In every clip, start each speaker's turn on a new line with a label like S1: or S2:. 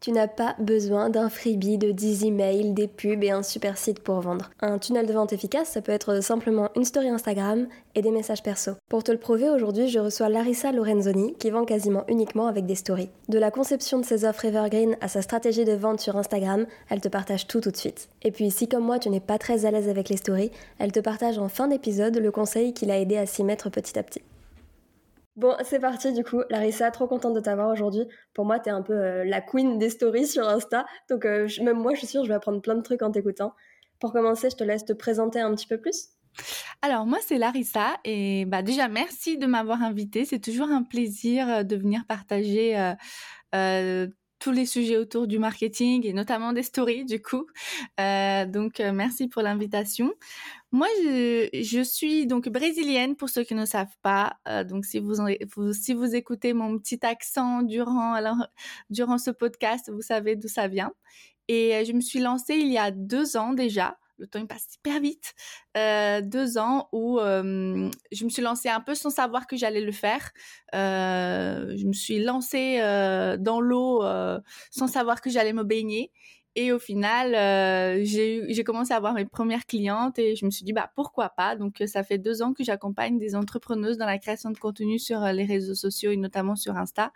S1: Tu n'as pas besoin d'un freebie de 10 emails, des pubs et un super site pour vendre. Un tunnel de vente efficace, ça peut être simplement une story Instagram et des messages perso. Pour te le prouver, aujourd'hui, je reçois Larissa Lorenzoni qui vend quasiment uniquement avec des stories. De la conception de ses offres Evergreen à sa stratégie de vente sur Instagram, elle te partage tout tout de suite. Et puis, si comme moi, tu n'es pas très à l'aise avec les stories, elle te partage en fin d'épisode le conseil qui l'a aidé à s'y mettre petit à petit. Bon, c'est parti du coup. Larissa, trop contente de t'avoir aujourd'hui. Pour moi, t'es un peu euh, la queen des stories sur Insta. Donc euh, même moi, je suis sûre, je vais apprendre plein de trucs en t'écoutant. Pour commencer, je te laisse te présenter un petit peu plus.
S2: Alors moi c'est Larissa et bah déjà merci de m'avoir invitée. C'est toujours un plaisir euh, de venir partager tous les sujets autour du marketing et notamment des stories du coup. Euh, donc euh, merci pour l'invitation. Moi je, suis donc brésilienne pour ceux qui ne savent pas. Euh, donc si vous, si vous écoutez mon petit accent durant durant ce podcast, vous savez d'où ça vient. Et je me suis lancée il y a deux ans déjà le temps il passe hyper vite. Euh, deux ans où je me suis lancée un peu sans savoir que j'allais le faire. Euh, je me suis lancée euh, dans l'eau sans savoir que j'allais me baigner. Et au final, j'ai commencé à avoir mes premières clientes et je me suis dit bah pourquoi pas? Donc ça fait deux ans que j'accompagne des entrepreneuses dans la création de contenu sur les réseaux sociaux et notamment sur Insta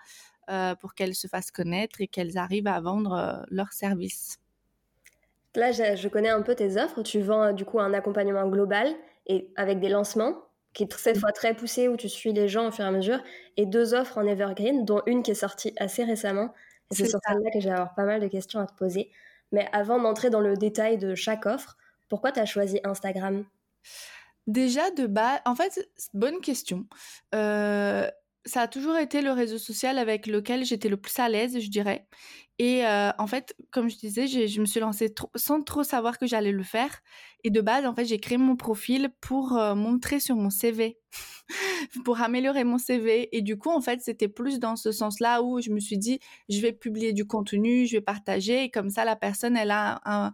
S2: pour qu'elles se fassent connaître et qu'elles arrivent à vendre leurs services.
S1: Là, je, connais un peu tes offres. Tu vends du coup un accompagnement global et avec des lancements qui est cette fois très poussé où tu suis les gens au fur et à mesure et deux offres en evergreen dont une qui est sortie assez récemment. c'est sur celle-là que j'ai avoir pas mal de questions à te poser. Mais avant d'entrer dans le détail de chaque offre, pourquoi tu as choisi Instagram?
S2: Déjà de bas, en fait, bonne question. Euh, ça a toujours été le réseau social avec lequel j'étais le plus à l'aise, je dirais. Et euh, en fait, comme je disais, je me suis lancée sans trop savoir que j'allais le faire. Et de base, en fait, j'ai créé mon profil pour euh, montrer sur mon CV, pour améliorer mon CV. Et du coup, en fait, c'était plus dans ce sens-là où je me suis dit, je vais publier du contenu, je vais partager. Et comme ça, la personne, elle a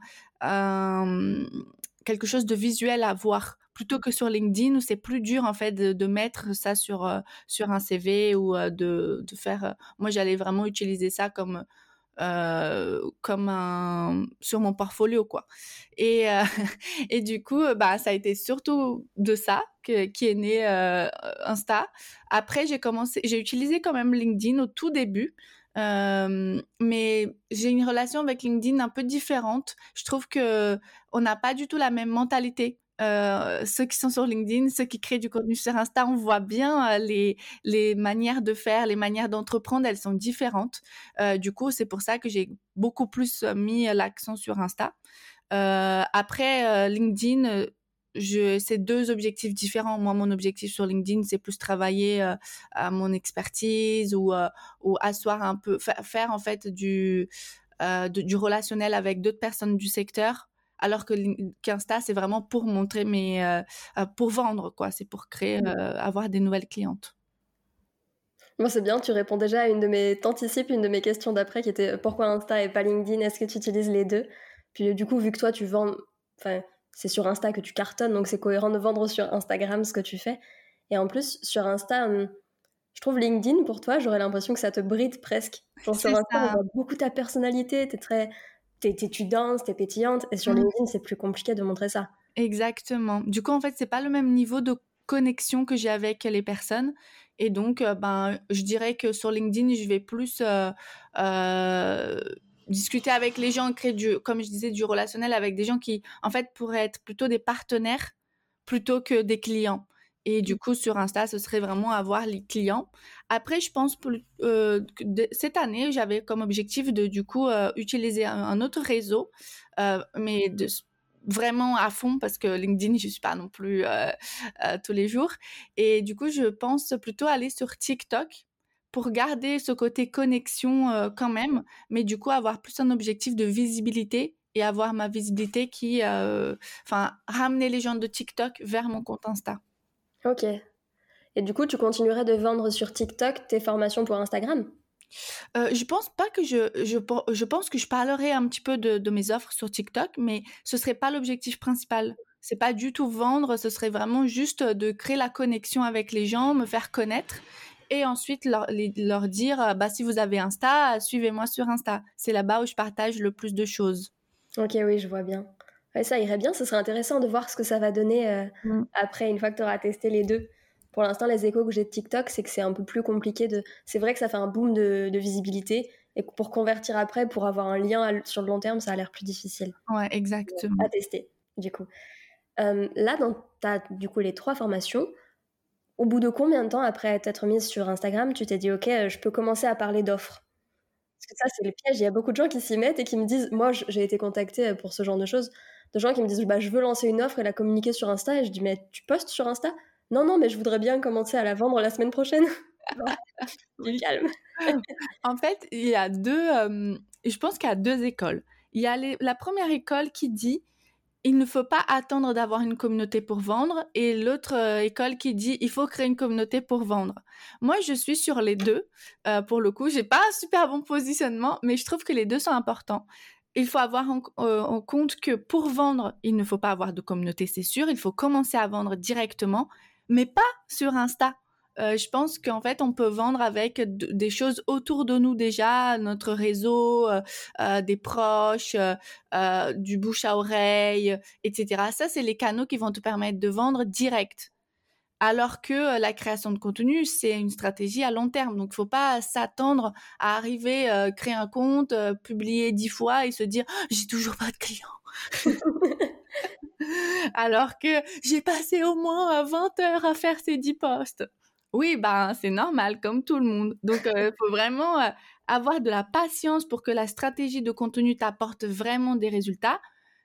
S2: quelque chose de visuel à voir plutôt que sur LinkedIn où c'est plus dur en fait de, mettre ça sur euh, sur un CV ou euh, de, de faire. Euh, moi, j'allais vraiment utiliser ça comme comme un sur mon portfolio quoi. Et et du coup, bah ça a été surtout de ça qui est né Insta. Après, j'ai commencé, j'ai utilisé quand même LinkedIn au tout début. Mais j'ai une relation avec LinkedIn un peu différente. Je trouve que on n'a pas du tout la même mentalité. Euh, ceux qui sont sur LinkedIn, ceux qui créent du contenu sur Insta, on voit bien euh, les, les manières de faire, les manières d'entreprendre, elles sont différentes. Euh, du coup, c'est pour ça que j'ai beaucoup plus mis l'accent sur Insta. Euh, après, LinkedIn, je, c'est deux objectifs différents. Moi, mon objectif sur LinkedIn, c'est plus travailler à mon expertise ou, ou asseoir un peu, faire, en fait du, du relationnel avec d'autres personnes du secteur alors que qu'Insta c'est vraiment pour montrer mes euh, euh, pour vendre quoi. C'est pour créer mmh. euh, avoir des nouvelles clientes.
S1: Moi c'est bien tu réponds déjà à une de mes t'anticipes une de mes questions d'après qui était pourquoi Insta et pas LinkedIn? Est-ce que tu utilises les deux? Puis du coup vu que toi tu vends enfin c'est sur Insta que tu cartonnes donc c'est cohérent de vendre sur Instagram ce que tu fais. Et en plus sur Insta hum, je trouve LinkedIn pour toi j'aurais l'impression que ça te bride presque. Sur Insta on voit beaucoup ta personnalité t'es très t'es, tu danses, t'es pétillante, et sur mmh. LinkedIn, c'est plus compliqué de montrer ça.
S2: Exactement. Du coup, en fait, c'est pas le même niveau de connexion que j'ai avec les personnes. Et donc, euh, ben, je dirais que sur LinkedIn, je vais plus euh, euh, discuter avec les gens, créer du, comme je disais, du relationnel avec des gens qui, en fait, pourraient être plutôt des partenaires plutôt que des clients. Et du coup, sur Insta, ce serait vraiment avoir les clients. Après, je pense euh, que cette année, j'avais comme objectif de du coup euh, utiliser un, autre réseau, euh, mais de vraiment à fond parce que LinkedIn, je suis pas non plus tous les jours. Et du coup, je pense plutôt aller sur TikTok pour garder ce côté connexion quand même, mais du coup avoir plus un objectif de visibilité et avoir ma visibilité qui, enfin, ramener les gens de TikTok vers mon compte Insta.
S1: Ok. Et du coup, tu continuerais de vendre sur TikTok tes formations pour Instagram?
S2: Euh, je pense pas que je, je, je pense que je parlerai un petit peu de, de mes offres sur TikTok, mais ce serait pas l'objectif principal. C'est pas du tout vendre, ce serait vraiment juste de créer la connexion avec les gens, me faire connaître et ensuite leur, leur dire bah si vous avez Insta, suivez-moi sur Insta. C'est là-bas où je partage le plus de choses.
S1: Ok, oui, je vois bien. Ça irait bien, ce serait intéressant de voir ce que ça va donner euh, mm. après, une fois que tu auras testé les deux. Pour l'instant, les échos que j'ai de TikTok, c'est que c'est un peu plus compliqué de. C'est vrai que ça fait un boom de, de visibilité, et pour convertir après, pour avoir un lien sur le long terme, ça a l'air plus difficile.
S2: Ouais, exactement.
S1: À tester, du coup. Euh, là, dans ta, du coup, les trois formations, au bout de combien de temps après t'être mise sur Instagram, tu t'es dit, OK, euh, je peux commencer à parler d'offres? Parce que ça, c'est le piège. Il y a beaucoup de gens qui s'y mettent et qui me disent, moi, j'ai été contactée pour ce genre de choses, de gens qui me disent, bah, je veux lancer une offre et la communiquer sur Insta. Et je dis, mais tu postes sur Insta? Non, non, mais je voudrais bien commencer à la vendre la semaine prochaine. du calme.
S2: en fait, il y a deux, euh, je pense qu'il y a deux écoles. Il y a la première école qui dit il ne faut pas attendre d'avoir une communauté pour vendre et l'autre euh, école qui dit il faut créer une communauté pour vendre. Moi, je suis sur les deux. Euh, pour le coup, j'ai pas un super bon positionnement, mais je trouve que les deux sont importants. Il faut avoir en, en compte que pour vendre, il ne faut pas avoir de communauté, c'est sûr. Il faut commencer à vendre directement, mais pas sur Insta. Euh, je pense qu'en fait, on peut vendre avec des choses autour de nous déjà, notre réseau, euh, euh, des proches, du bouche à oreille, etc. Ça, c'est les canaux qui vont te permettre de vendre direct. Alors que la création de contenu, c'est une stratégie à long terme. Donc, il ne faut pas s'attendre à arriver, créer un compte, publier dix fois et se dire «Oh, j'ai toujours pas de clients. Alors que j'ai passé au moins 20 heures à faire ces 10 posts. Oui, ben, c'est normal, comme tout le monde. Donc, il faut vraiment avoir de la patience pour que la stratégie de contenu t'apporte vraiment des résultats,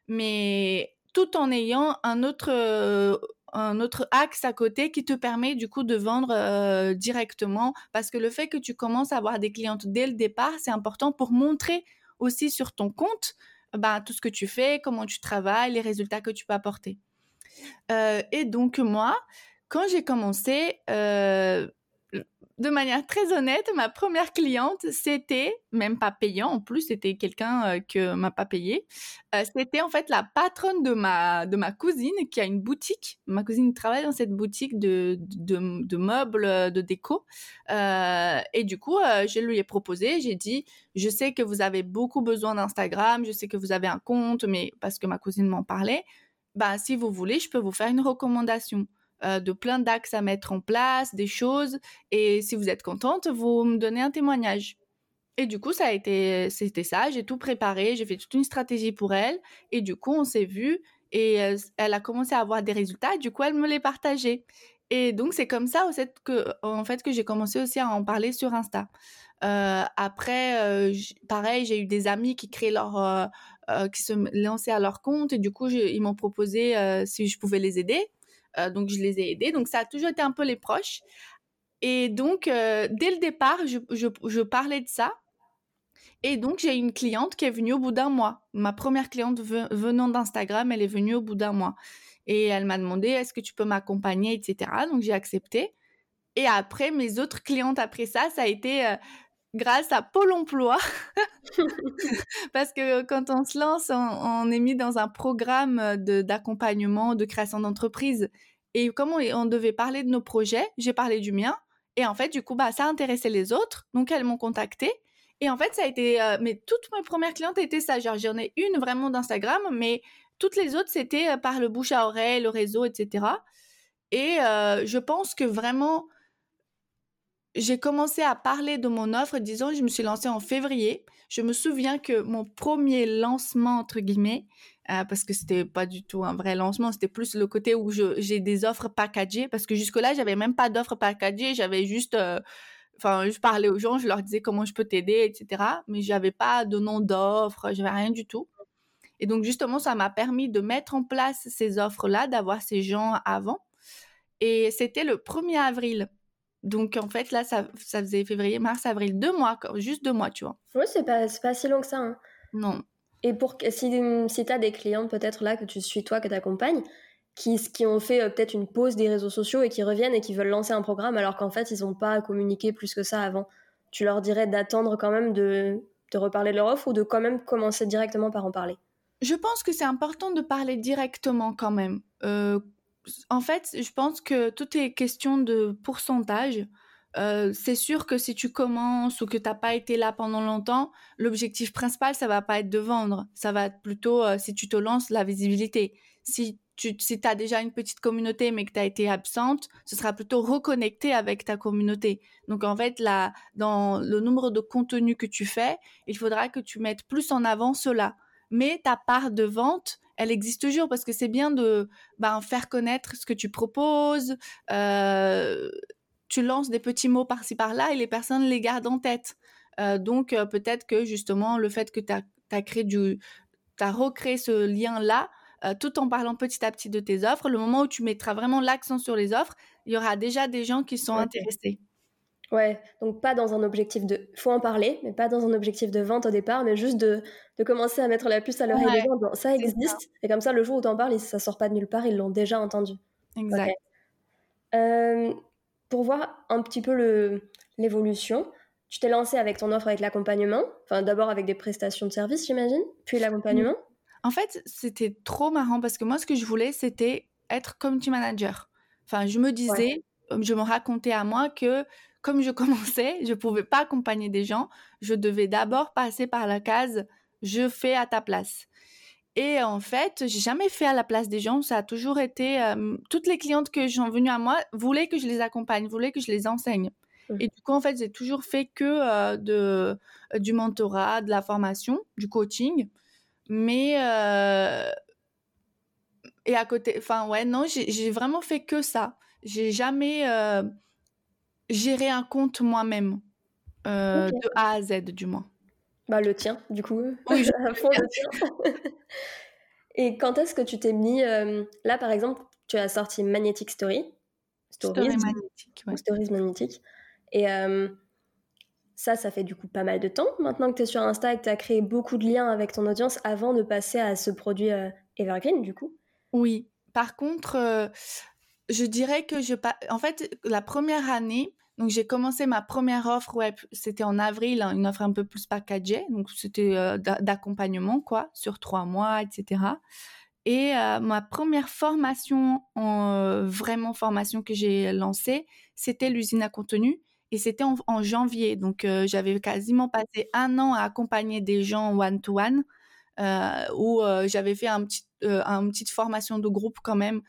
S2: mais tout en ayant un autre, un autre axe à côté qui te permet du coup de vendre directement. Parce que le fait que tu commences à avoir des clientes dès le départ, c'est important pour montrer aussi sur ton compte ben, tout ce que tu fais, comment tu travailles, les résultats que tu peux apporter. et donc, moi, quand j'ai commencé, euh, de manière très honnête, ma première cliente, c'était, même pas payant en plus, c'était quelqu'un euh, que m'a pas payé. Euh, c'était en fait la patronne de ma, de ma cousine qui a une boutique. Ma cousine travaille dans cette boutique de, de, meubles, de déco. et du coup, je lui ai proposé, j'ai dit, je sais que vous avez beaucoup besoin d'Instagram, je sais que vous avez un compte, mais parce que ma cousine m'en parlait, bah, si vous voulez, je peux vous faire une recommandation. Euh, de plein d'axes à mettre en place, des choses. Et si vous êtes contente, vous me donnez un témoignage. Et du coup, ça a été, c'était ça. J'ai tout préparé, j'ai fait toute une stratégie pour elle. Et du coup, on s'est vu et euh, elle a commencé à avoir des résultats. du coup, elle me les partageait. Et donc, c'est comme ça, que, en fait, que j'ai commencé aussi à en parler sur Insta. Euh, après, pareil, j'ai eu des amis qui créaient leur, qui se lançaient à leur compte et du coup, ils m'ont proposé si je pouvais les aider. Euh, donc, je les ai aidés. Donc, ça a toujours été un peu les proches. Et donc, euh, dès le départ, je, parlais de ça. Et donc, j'ai une cliente qui est venue au bout d'un mois. Ma première cliente venant d'Instagram, elle est venue au bout d'un mois. Et elle m'a demandé, est-ce que tu peux m'accompagner, etc. Donc, j'ai accepté. Et après, mes autres clientes après ça, ça a été euh, grâce à Pôle emploi. Parce que quand on se lance, on, est mis dans un programme d'accompagnement, de, création d'entreprise. Et comme on, devait parler de nos projets, j'ai parlé du mien. Et en fait, du coup, bah, ça intéressait les autres. Donc, elles m'ont contacté. Et en fait, ça a été. Euh, mais toutes mes premières clientes étaient ça. J'en ai une vraiment d'Instagram, mais toutes les autres, c'était euh, par le bouche à oreille, le réseau, etc. Et euh, je pense que vraiment, j'ai commencé à parler de mon offre, disons, je me suis lancée en février. Je me souviens que mon premier lancement, entre guillemets, euh, parce que c'était pas du tout un vrai lancement, c'était plus le côté où j'ai des offres packagées, parce que jusque-là, j'avais même pas d'offres packagées, j'avais juste, euh, enfin, je parlais aux gens, je leur disais comment je peux t'aider, etc. Mais j'avais pas de nom d'offre, j'avais rien du tout. Et donc, justement, ça m'a permis de mettre en place ces offres-là, d'avoir ces gens avant. Et c'était le 1er avril. Donc en fait, là, ça, ça faisait février, mars, avril, deux mois, juste deux mois, tu vois.
S1: Oui, c'est pas, pas si long que ça. Hein.
S2: Non.
S1: Et pour si, si tu as des clientes peut-être là que tu suis toi, que tu accompagnes, qui, qui ont fait euh, peut-être une pause des réseaux sociaux et qui reviennent et qui veulent lancer un programme alors qu'en fait, ils n'ont pas communiqué plus que ça avant, tu leur dirais d'attendre quand même de, de reparler de leur offre ou de quand même commencer directement par en parler?
S2: Je pense que c'est important de parler directement quand même. Euh, en fait, je pense que tout est question de pourcentage. C'est sûr que si tu commences ou que tu n'as pas été là pendant longtemps, l'objectif principal, ça va pas être de vendre. Ça va être plutôt, si tu te lances, la visibilité. Si tu si as déjà une petite communauté mais que tu as été absente, ce sera plutôt reconnecter avec ta communauté. Donc en fait, là, dans le nombre de contenus que tu fais, il faudra que tu mettes plus en avant cela. Mais ta part de vente, elle existe toujours parce que c'est bien de ben, faire connaître ce que tu proposes. Euh, tu lances des petits mots par-ci par-là et les personnes les gardent en tête. Euh, donc euh, peut-être que justement le fait que tu as, créé du, as recréé ce lien-là, tout en parlant petit à petit de tes offres, le moment où tu mettras vraiment l'accent sur les offres, il y aura déjà des gens qui sont intéressés.
S1: Ouais, donc pas dans un objectif de... faut en parler, mais pas dans un objectif de vente au départ, mais juste de, de commencer à mettre la puce à l'oreille des gens. ça existe, et comme ça, le jour où tu en parles, ça sort pas de nulle part, ils l'ont déjà entendu.
S2: Exact.
S1: Euh, pour voir un petit peu l'évolution, tu t'es lancé avec ton offre avec l'accompagnement, enfin d'abord avec des prestations de services, j'imagine, puis l'accompagnement.
S2: En fait, c'était trop marrant parce que moi, ce que je voulais, c'était être community manager. Enfin, je me disais, je me racontais à moi que comme je commençais, je pouvais pas accompagner des gens. Je devais d'abord passer par la case je fais à ta place. Et en fait, j'ai jamais fait à la place des gens. Ça a toujours été euh, toutes les clientes que sont venues à moi voulaient que je les accompagne, voulaient que je les enseigne. Mmh. Et du coup, en fait, j'ai toujours fait que euh, de euh, du mentorat, de la formation, du coaching. Mais et à côté, enfin ouais, non, j'ai vraiment fait que ça. J'ai jamais gérer un compte moi-même, de A à Z du moins.
S1: Bah, le tien, du coup. Oui, à fond le tien. Et quand est-ce que tu t'es mis. Euh, là, par exemple, tu as sorti Magnetic Story.
S2: Stories, Story magnétique.
S1: Ouais. Stories magnétiques. Et euh, ça, ça fait du coup pas mal de temps maintenant que tu es sur Insta et que tu as créé beaucoup de liens avec ton audience avant de passer à ce produit Evergreen, du coup.
S2: Oui. Par contre, je dirais que je en fait la première année donc j'ai commencé ma première offre web c'était en avril hein, une offre un peu plus packagée. Donc c'était euh, d'accompagnement quoi sur trois mois etc et euh, ma première formation euh, vraiment formation que j'ai lancée c'était l'usine à contenu. Et c'était en, janvier. Donc j'avais quasiment passé un an à accompagner des gens one to one où j'avais fait un une petite formation de groupe quand même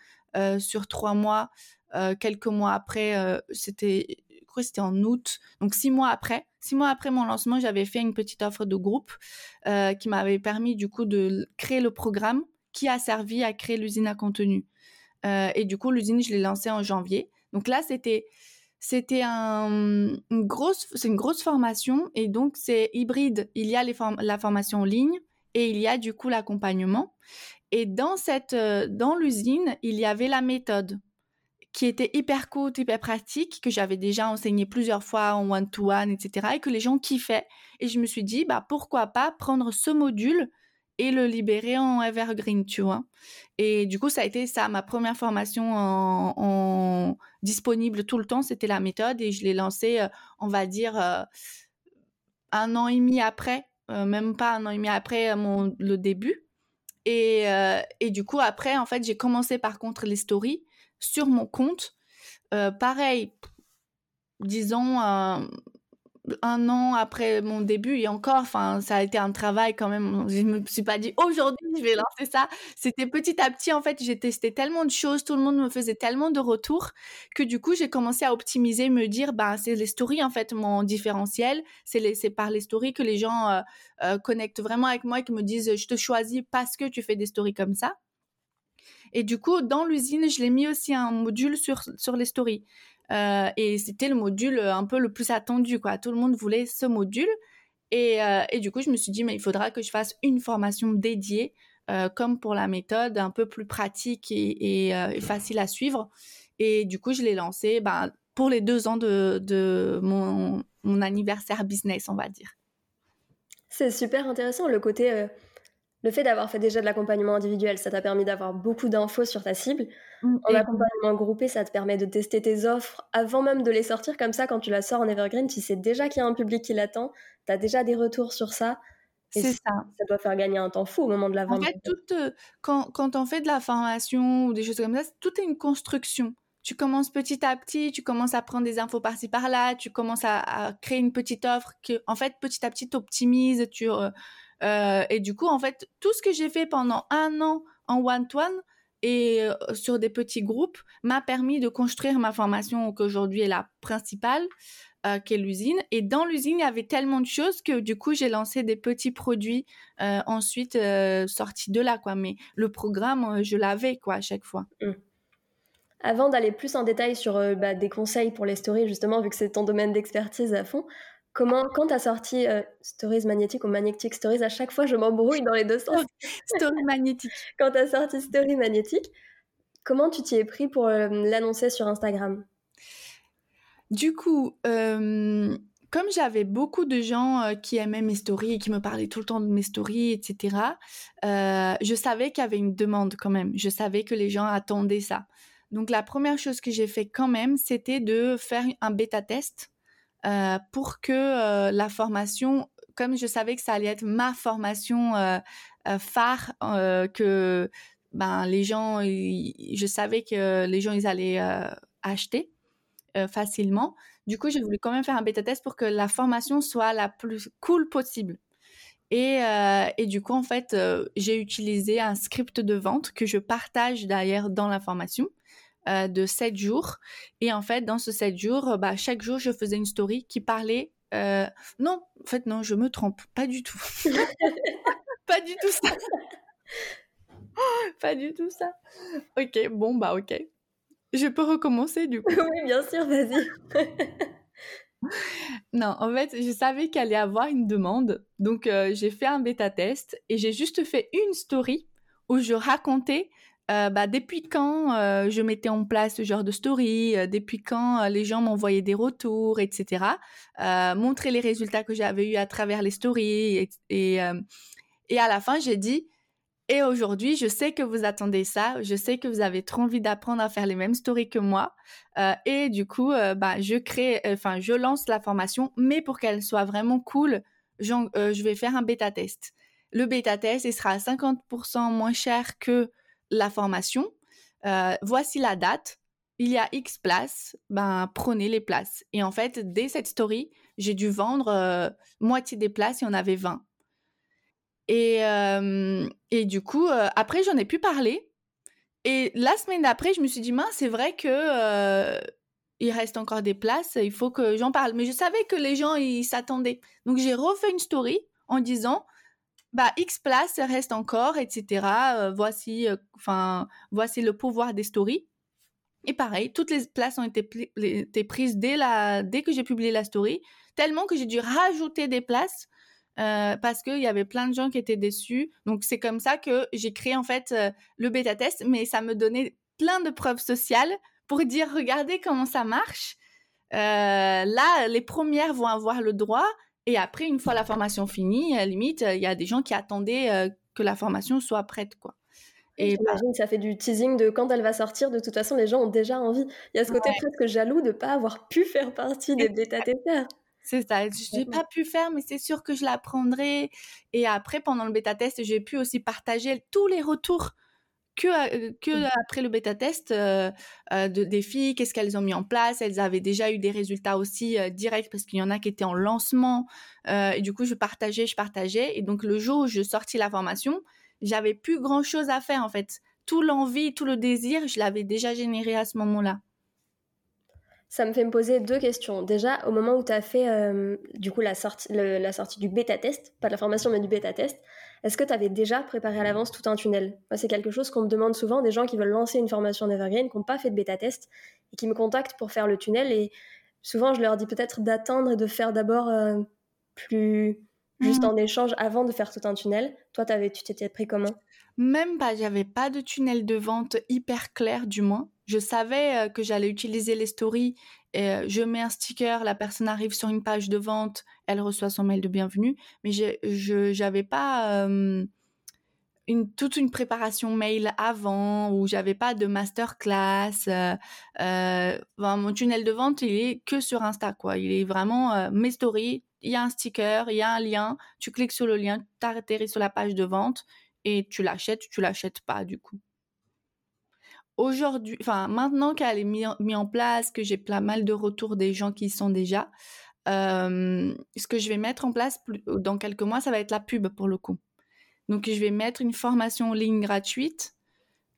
S2: sur trois mois. Quelques mois après, c'était, c'était en août, donc six mois après. Six mois après mon lancement, j'avais fait une petite offre de groupe qui m'avait permis du coup de créer le programme qui a servi à créer l'usine à contenu. et du coup, l'usine, je l'ai lancée en janvier. Donc là, c'était c'était un, une grosse, formation et donc c'est hybride. Il y a la formation en ligne et il y a du coup l'accompagnement. Et dans cette, euh, dans l'usine, il y avait la méthode qui était hyper courte, hyper pratique, que j'avais déjà enseigné plusieurs fois en one-to-one, etc., et que les gens kiffaient. Et je me suis dit, bah, pourquoi pas prendre ce module et le libérer en evergreen, tu vois. Et du coup, ça a été ça, ma première formation en, disponible tout le temps, c'était la méthode, et je l'ai lancée, euh, on va dire, euh, un an et demi après, même pas un an et demi après mon, le début. Et, euh, et du coup, après, en fait, j'ai commencé par contre les stories sur mon compte. Euh, pareil, disons euh, un an après mon début et encore, enfin, ça a été un travail quand même. Je me suis pas dit aujourd'hui je vais lancer ça. C'était petit à petit en fait. J'ai testé tellement de choses, tout le monde me faisait tellement de retours que du coup j'ai commencé à optimiser, me dire bah c'est les stories en fait mon différentiel. C'est c'est par les stories que les gens euh, connectent vraiment avec moi et qui me disent je te choisis parce que tu fais des stories comme ça. Et du coup, dans l'usine, je l'ai mis aussi un module sur, sur les stories. Euh, et c'était le module euh, un peu le plus attendu, quoi. Tout le monde voulait ce module. Et, euh, et, du coup, je me suis dit, mais il faudra que je fasse une formation dédiée, comme pour la méthode, un peu plus pratique et, facile à suivre. Et du coup, je l'ai lancé ben, pour les deux ans de, de mon, mon, anniversaire business, on va dire.
S1: C'est super intéressant le côté le fait d'avoir fait déjà de l'accompagnement individuel, ça t'a permis d'avoir beaucoup d'infos sur ta cible. Mm, en accompagnement groupé, ça te permet de tester tes offres avant même de les sortir. Comme ça, quand tu la sors en Evergreen, tu sais déjà qu'il y a un public qui l'attend. Tu as déjà des retours sur ça.
S2: C'est ça.
S1: Ça doit faire gagner un temps fou au moment de la vente.
S2: En fait, euh, quand, quand on fait de la formation ou des choses comme ça, tout est une construction. tu commences petit à petit, tu commences à prendre des infos par-ci par-là, tu commences à, créer une petite offre que, en fait, petit à petit, tu euh, et du coup, en fait, tout ce que j'ai fait pendant un an en one-to-one et euh, sur des petits groupes m'a permis de construire ma formation qu'aujourd'hui est la principale, euh, qui est l'usine. Et dans l'usine, il y avait tellement de choses que du coup, j'ai lancé des petits produits ensuite sortis de là, quoi. Mais le programme, je l'avais, quoi, à chaque fois. Mmh.
S1: Avant d'aller plus en détail sur bah, des conseils pour les stories, justement, vu que c'est ton domaine d'expertise à fond, Comment, quand tu as sorti euh, Stories Magnétique ou Magnetic Stories, à chaque fois je m'embrouille dans les deux sens.
S2: Story Magnétique.
S1: quand tu as sorti Story Magnétique, comment tu t'y es pris pour euh, l'annoncer sur Instagram?
S2: Du coup, euh, comme j'avais beaucoup de gens qui aimaient mes stories et qui me parlaient tout le temps de mes stories, etc., je savais qu'il y avait une demande quand même. Je savais que les gens attendaient ça. Donc la première chose que j'ai fait quand même, c'était de faire un bêta test euh, pour que euh, la formation, comme je savais que ça allait être ma formation euh, phare, que ben, les gens, je savais que les gens, ils allaient acheter facilement. Du coup, j'ai voulu quand même faire un bêta test pour que la formation soit la plus cool possible. Et, du coup, en fait, j'ai utilisé un script de vente que je partage d'ailleurs dans la formation. Euh, de 7 jours. Et en fait, dans ce 7 jours, bah, chaque jour, je faisais une story qui parlait... Euh, non, en fait, non, je me trompe. Pas du tout. pas du tout ça. pas du tout ça. Ok, bon, bah ok. Je peux recommencer du coup.
S1: oui, bien sûr, vas-y.
S2: non, en fait, je savais qu'il allait avoir une demande. Donc, euh, j'ai fait un bêta test et j'ai juste fait une story où je racontais euh, bah, depuis quand euh, je mettais en place ce genre de story, euh, depuis quand les gens m'envoyaient des retours, etc. montrer les résultats que j'avais eu à travers les stories. Et, et, à la fin, j'ai dit, et aujourd'hui, je sais que vous attendez ça, je sais que vous avez trop envie d'apprendre à faire les mêmes stories que moi. et du coup, bah, je crée, enfin, je lance la formation, mais pour qu'elle soit vraiment cool, je vais faire un bêta test. Le bêta test, il sera à 50% moins cher que la formation. Euh, voici la date. Il y a X places. Ben, prenez les places. Et en fait, dès cette story, j'ai dû vendre euh, moitié des places et on avait 20. Et, euh, et du coup, après, j'en ai pu parler. Et la semaine d'après, je me suis dit, c'est vrai que il reste encore des places, il faut que j'en parle. Mais je savais que les gens, ils s'attendaient. Donc, j'ai refait une story en disant, bah, X place reste encore, etc. Euh, voici, euh, enfin, voici le pouvoir des stories. Et pareil, toutes les places ont été, prises dès, la, dès que j'ai publié la story, tellement que j'ai dû rajouter des places euh, parce qu'il y avait plein de gens qui étaient déçus. Donc c'est comme ça que j'ai créé en fait le bêta test, mais ça me donnait plein de preuves sociales pour dire regardez comment ça marche. là, les premières vont avoir le droit et après, une fois la formation finie, limite, il y a des gens qui attendaient euh, que la formation soit prête, quoi.
S1: Et j'imagine que ça fait du teasing de quand elle va sortir. De toute façon, les gens ont déjà envie. Il y a ce côté presque jaloux de ne pas avoir pu faire partie des bêta-testeurs.
S2: C'est ça. Je n'ai pas pu faire, mais c'est sûr que je l'apprendrai. Et après, pendant le bêta-test, j'ai pu aussi partager tous les retours que, euh, que mmh. après le bêta test euh, euh, de, des filles, qu'est-ce qu'elles ont mis en place? Elles avaient déjà eu des résultats aussi directs parce qu'il y en a qui étaient en lancement. et du coup, je partageais, je partageais. Et donc, le jour où je sortis la formation, j'avais plus grand chose à faire en fait. Tout l'envie, tout le désir, je l'avais déjà généré à ce moment-là.
S1: Ça me fait me poser deux questions. Déjà, au moment où tu as fait du coup la sortie, la sortie du bêta test, pas de la formation mais du bêta test, est-ce que tu avais déjà préparé à l'avance tout un tunnel? C'est quelque chose qu'on me demande souvent, des gens qui veulent lancer une formation d'Evergreen, qui n'ont pas fait de bêta test et qui me contactent pour faire le tunnel. Et souvent, je leur dis peut-être d'attendre et de faire d'abord euh, plus juste mmh. en échange avant de faire tout un tunnel. Toi, avais, tu t'étais pris comment?
S2: Même pas, j'avais pas de tunnel de vente hyper clair du moins. Je savais euh, que j'allais utiliser les stories euh, je mets un sticker, la personne arrive sur une page de vente, elle reçoit son mail de bienvenue, mais je n'avais pas une, toute une préparation mail avant ou j'avais pas de masterclass. Euh, euh mon tunnel de vente, il est que sur Insta, quoi. Il est vraiment euh, mes stories, il y a un sticker, il y a un lien, tu cliques sur le lien, tu atterris sur la page de vente et tu l'achètes, tu l'achètes pas du coup. aujourd'hui, enfin maintenant qu'elle est mise mis en place, que j'ai pas mal de retours des gens qui y sont déjà, ce que je vais mettre en place dans quelques mois, ça va être la pub pour le coup. Donc je vais mettre une formation en ligne gratuite.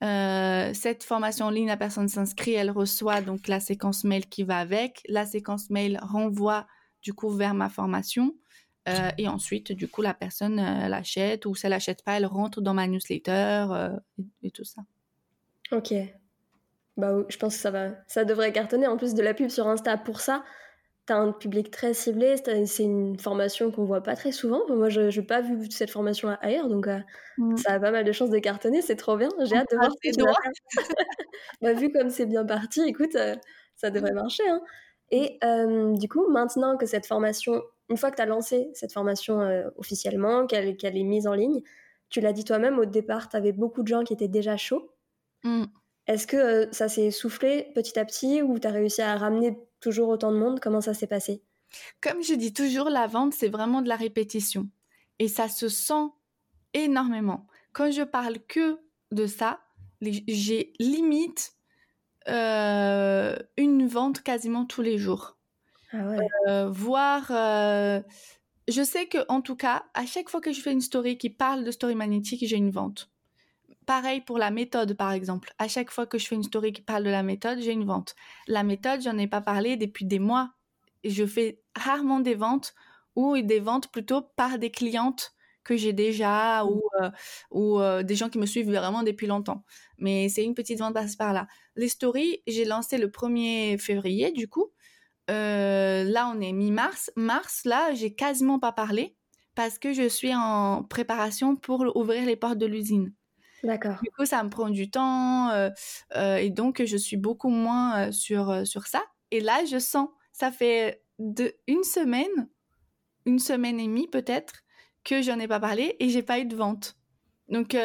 S2: cette formation en ligne, la personne s'inscrit, elle reçoit donc la séquence mail qui va avec. La séquence mail renvoie du coup vers ma formation. et ensuite, du coup, la personne l'achète ou si elle l'achète pas, elle rentre dans ma newsletter et, tout ça.
S1: Ok. Bah, je pense que ça va, ça devrait cartonner. En plus de la pub sur Insta pour ça, tu as un public très ciblé. C'est une formation qu'on voit pas très souvent. Moi, je n'ai pas vu cette formation ailleurs, donc euh, mmh. ça a pas mal de chances de cartonner. C'est trop bien. J'ai hâte de voir ce que tu vas bah, vu comme c'est bien parti, écoute, euh, ça devrait marcher. Hein. Et euh, du coup, maintenant que cette formation, une fois que tu as lancé cette formation officiellement, qu'elle est mise en ligne, tu l'as dit toi-même, au départ, tu avais beaucoup de gens qui étaient déjà chauds. Mmh. Est-ce que euh, ça s'est soufflé petit à petit ou tu as réussi à ramener toujours autant de monde? Comment ça s'est passé?
S2: Comme je dis toujours, la vente, c'est vraiment de la répétition. Et ça se sent énormément. Quand je parle que de ça, j'ai limite euh, une vente quasiment tous les jours. Ah ouais. Euh, voire, je sais que en tout cas, à chaque fois que je fais une story qui parle de story magnétique, j'ai une vente. Pareil pour la méthode, par exemple. À chaque fois que je fais une story qui parle de la méthode, j'ai une vente. La méthode, j'en ai pas parlé depuis des mois. Je fais rarement des ventes ou des ventes plutôt par des clientes que j'ai déjà ou, euh, ou euh, des gens qui me suivent vraiment depuis longtemps. Mais c'est une petite vente par là. Les stories, j'ai lancé le 1er février, du coup. Euh, là, on est mi-mars. Mars, là, j'ai quasiment pas parlé parce que je suis en préparation pour ouvrir les portes de l'usine.
S1: D'accord.
S2: Du coup, ça me prend du temps et donc je suis beaucoup moins sur, sur ça. Et là, je sens, ça fait de, une semaine, une semaine et demie peut-être, que j'en ai pas parlé et j'ai pas eu de vente. Donc,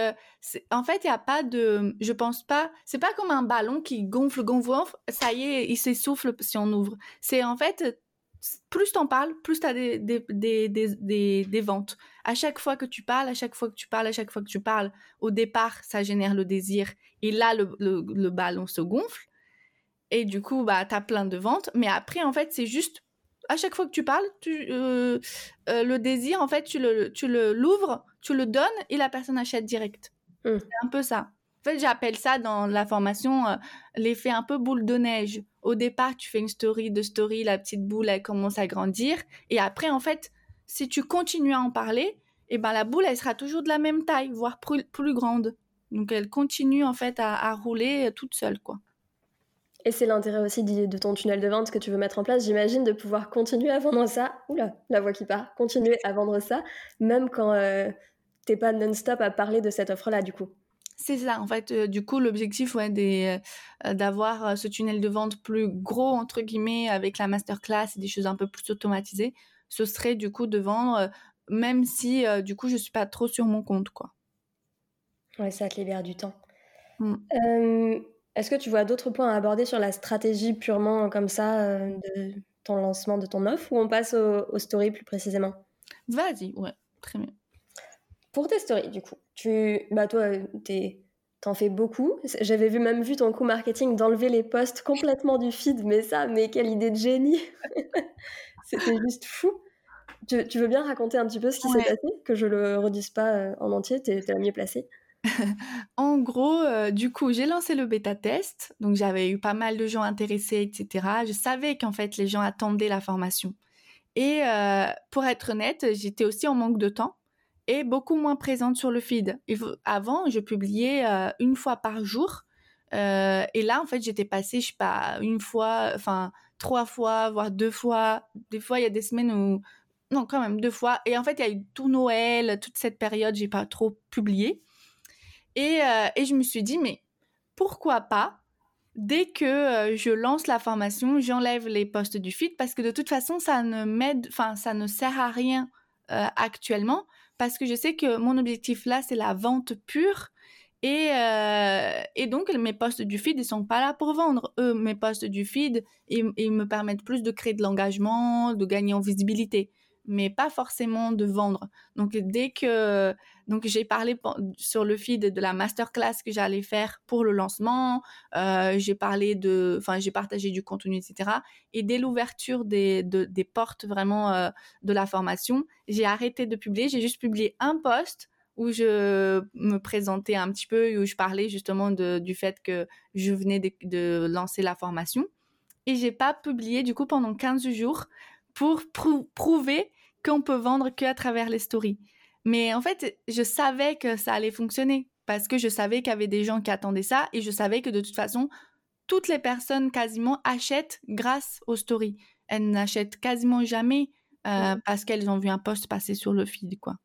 S2: en fait, il n'y a pas de. Je pense pas. C'est pas comme un ballon qui gonfle, gonfle. Ça y est, il s'essouffle si on ouvre. C'est en fait, plus t'en parles, plus t'as des, des, des, des, des ventes. À chaque fois que tu parles, à chaque fois que tu parles, à chaque fois que tu parles, au départ, ça génère le désir. Et là, le, le, ballon se gonfle. Et du coup, bah, t'as plein de ventes. Mais après, en fait, c'est juste, à chaque fois que tu parles, tu, euh, euh, le désir, en fait, tu le, tu le l'ouvres, tu le donnes et la personne achète direct. Mmh. C'est un peu ça. En fait, j'appelle ça dans la formation euh, l'effet un peu boule de neige. Au départ, tu fais une story de story, la petite boule, elle commence à grandir. Et après, en fait, si tu continues à en parler, et eh ben, la boule, elle sera toujours de la même taille, voire plus, grande. Donc, elle continue, en fait, à, rouler toute seule, quoi.
S1: Et c'est l'intérêt aussi de ton tunnel de vente que tu veux mettre en place, j'imagine, de pouvoir continuer à vendre ça. Oula, la voix qui part. Continuer à vendre ça, même quand tu euh, t'es pas non-stop à parler de cette offre-là, du coup.
S2: C'est ça, en fait, euh, du coup, l'objectif ouais, euh, d'avoir euh, ce tunnel de vente plus gros, entre guillemets, avec la masterclass et des choses un peu plus automatisées, ce serait du coup de vendre, même si du coup, je suis pas trop sur mon compte, quoi.
S1: Ouais, ça te libère du temps. Mmh. Est-ce que tu vois d'autres points à aborder sur la stratégie purement comme ça de ton lancement de ton offre ou on passe au, au story plus précisément?
S2: Vas-y, ouais, très bien.
S1: Pour tes stories, du coup, tu, bah toi, t'en fais beaucoup. J'avais vu même vu ton coup marketing d'enlever les posts complètement du feed, mais ça, mais quelle idée de génie C'était juste fou. Tu, veux bien raconter un petit peu ce qui s'est passé, que je le redise pas euh, en entier, t'es es la mieux placée.
S2: en gros, euh, du coup, j'ai lancé le bêta test, donc j'avais eu pas mal de gens intéressés, etc. Je savais qu'en fait les gens attendaient la formation. Et euh, pour être honnête, j'étais aussi en manque de temps est beaucoup moins présente sur le feed. Avant, je publiais euh, une fois par jour. Et là, en fait, j'étais passée, je sais pas, une fois, enfin, trois fois, voire deux fois. Des fois, il y a des semaines où. Non, quand même, deux fois. Et en fait, il y a eu tout Noël, toute cette période, j'ai pas trop publié. Et, euh, et, je me suis dit, mais pourquoi pas Dès que je lance la formation, j'enlève les posts du feed parce que de toute façon, ça ne m'aide, enfin, ça ne sert à rien actuellement parce que je sais que mon objectif là, c'est la vente pure. Et, euh, et, donc, mes postes du feed, ils sont pas là pour vendre. Eux, mes postes du feed, ils, me permettent plus de créer de l'engagement, de gagner en visibilité. Mais pas forcément de vendre. Donc dès que donc j'ai parlé sur le feed de la masterclass que j'allais faire pour le lancement, euh, j'ai parlé de, enfin j'ai partagé du contenu, etc. Et dès l'ouverture des, des portes vraiment euh, de la formation, j'ai arrêté de publier. J'ai juste publié un post où je me présentais un petit peu, où je parlais justement de, du fait que je venais de, de lancer la formation. Et j'ai pas publié du coup pendant 15 jours pour prouver qu'on peut vendre qu'à travers les stories. Mais en fait, je savais que ça allait fonctionner parce que je savais qu'il y avait des gens qui attendaient ça et je savais que de toute façon, toutes les personnes quasiment achètent grâce aux stories. Elles n'achètent quasiment jamais euh, parce qu'elles ont vu un post passer sur le feed, quoi.